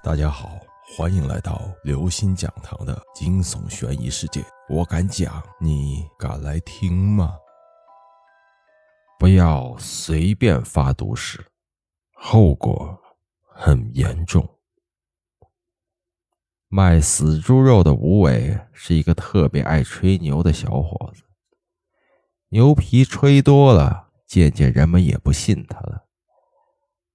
大家好，欢迎来到刘星讲堂的惊悚悬疑世界。我敢讲，你敢来听吗？不要随便发毒誓，后果很严重。卖死猪肉的吴伟是一个特别爱吹牛的小伙子，牛皮吹多了，渐渐人们也不信他了。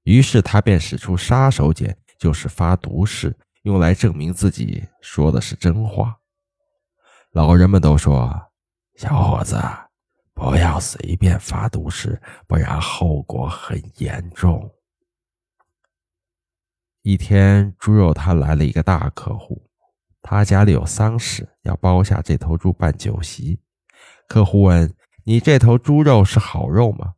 于是他便使出杀手锏。就是发毒誓，用来证明自己说的是真话。老人们都说：“小伙子，不要随便发毒誓，不然后果很严重。”一天，猪肉摊来了一个大客户，他家里有丧事，要包下这头猪办酒席。客户问：“你这头猪肉是好肉吗？”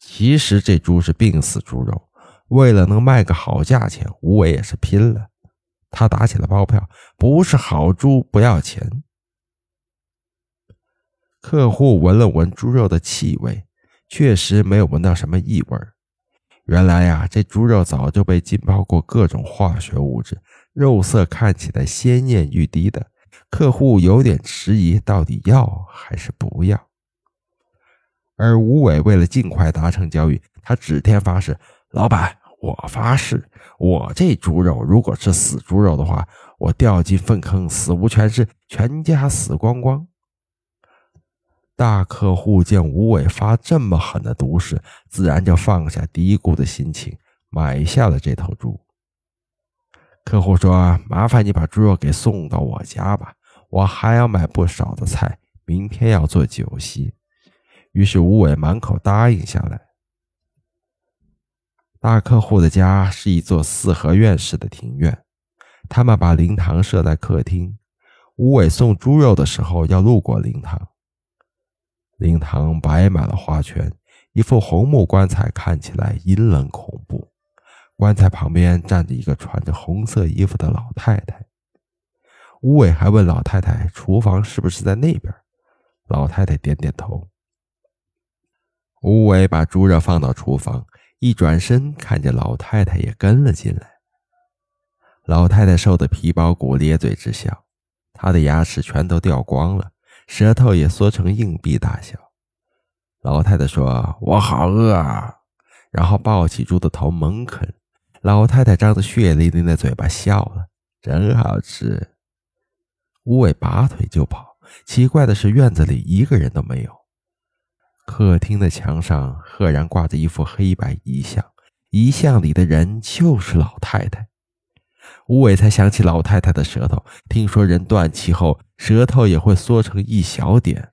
其实这猪是病死猪肉。为了能卖个好价钱，吴伟也是拼了。他打起了包票，不是好猪不要钱。客户闻了闻猪肉的气味，确实没有闻到什么异味。原来呀，这猪肉早就被浸泡过各种化学物质，肉色看起来鲜艳欲滴的。客户有点迟疑，到底要还是不要？而吴伟为了尽快达成交易，他指天发誓。老板，我发誓，我这猪肉如果是死猪肉的话，我掉进粪坑，死无全尸，全家死光光。大客户见吴伟发这么狠的毒誓，自然就放下嘀咕的心情，买下了这头猪。客户说：“麻烦你把猪肉给送到我家吧，我还要买不少的菜，明天要做酒席。”于是吴伟满口答应下来。大客户的家是一座四合院式的庭院，他们把灵堂设在客厅。吴伟送猪肉的时候要路过灵堂，灵堂摆满了花圈，一副红木棺材看起来阴冷恐怖。棺材旁边站着一个穿着红色衣服的老太太。吴伟还问老太太：“厨房是不是在那边？”老太太点点头。吴伟把猪肉放到厨房。一转身，看见老太太也跟了进来。老太太瘦得皮包骨，咧嘴直笑，她的牙齿全都掉光了，舌头也缩成硬币大小。老太太说：“我好饿啊！”然后抱起猪的头猛啃。老太太张着血淋淋的嘴巴笑了：“真好吃。”吴伟拔腿就跑。奇怪的是，院子里一个人都没有。客厅的墙上赫然挂着一副黑白遗像，遗像里的人就是老太太。吴伟才想起老太太的舌头，听说人断气后舌头也会缩成一小点。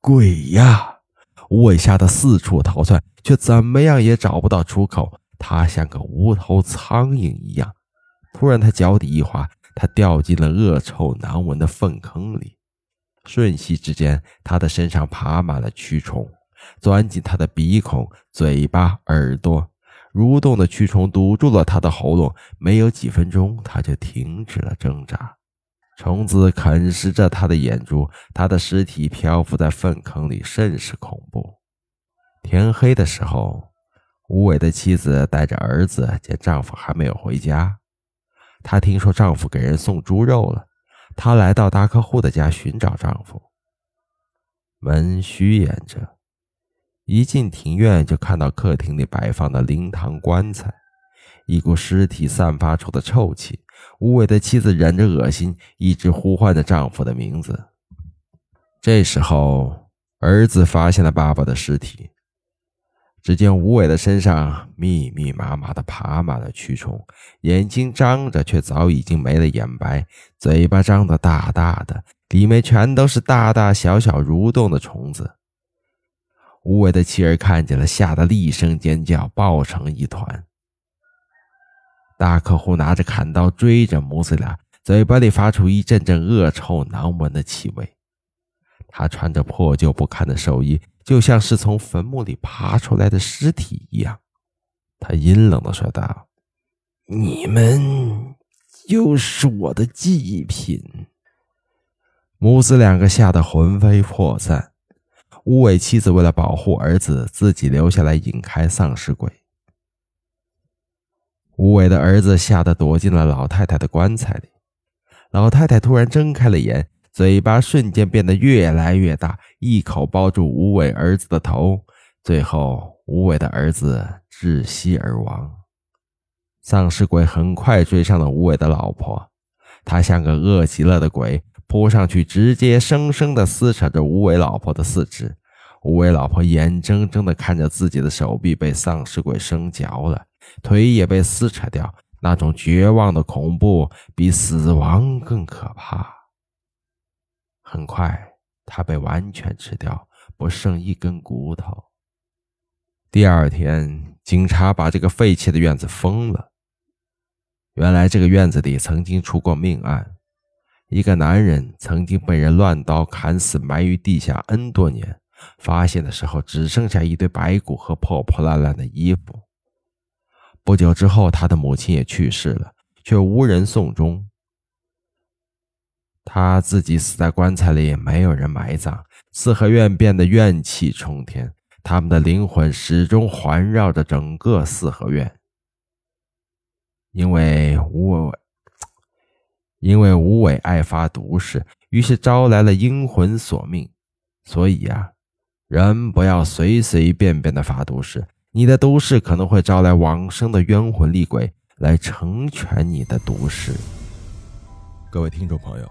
鬼呀！吴伟吓得四处逃窜，却怎么样也找不到出口。他像个无头苍蝇一样。突然，他脚底一滑，他掉进了恶臭难闻的粪坑里。瞬息之间，他的身上爬满了蛆虫，钻进他的鼻孔、嘴巴、耳朵。蠕动的蛆虫堵住了他的喉咙，没有几分钟，他就停止了挣扎。虫子啃食着他的眼珠，他的尸体漂浮在粪坑里，甚是恐怖。天黑的时候，吴伟的妻子带着儿子见丈夫还没有回家，她听说丈夫给人送猪肉了。她来到大客户的家寻找丈夫，门虚掩着，一进庭院就看到客厅里摆放的灵堂棺材，一股尸体散发出的臭气。吴伟的妻子忍着恶心，一直呼唤着丈夫的名字。这时候，儿子发现了爸爸的尸体。只见吴伟的身上密密麻麻的爬满了蛆虫，眼睛张着，却早已经没了眼白；嘴巴张得大大的，里面全都是大大小小蠕动的虫子。吴伟的妻儿看见了，吓得厉声尖叫，抱成一团。大客户拿着砍刀追着母子俩，嘴巴里发出一阵阵恶臭难闻的气味。他穿着破旧不堪的寿衣。就像是从坟墓里爬出来的尸体一样，他阴冷的说道：“你们就是我的祭品。”母子两个吓得魂飞魄散。吴伟妻子为了保护儿子，自己留下来引开丧尸鬼。吴伟的儿子吓得躲进了老太太的棺材里。老太太突然睁开了眼，嘴巴瞬间变得越来越大，一口抱住吴伟儿子的头。最后，吴伟的儿子窒息而亡。丧尸鬼很快追上了吴伟的老婆，他像个饿极了的鬼，扑上去，直接生生的撕扯着吴伟老婆的四肢。吴伟老婆眼睁睁地看着自己的手臂被丧尸鬼生嚼了，腿也被撕扯掉，那种绝望的恐怖比死亡更可怕。很快，他被完全吃掉，不剩一根骨头。第二天，警察把这个废弃的院子封了。原来，这个院子里曾经出过命案，一个男人曾经被人乱刀砍死，埋于地下 N 多年。发现的时候，只剩下一堆白骨和破破烂烂的衣服。不久之后，他的母亲也去世了，却无人送终。他自己死在棺材里，没有人埋葬。四合院变得怨气冲天，他们的灵魂始终环绕着整个四合院。因为吴伟，因为吴伟爱发毒誓，于是招来了阴魂索命。所以呀。人不要随随便便的发毒誓，你的毒誓可能会招来往生的冤魂厉鬼来成全你的毒誓。各位听众朋友，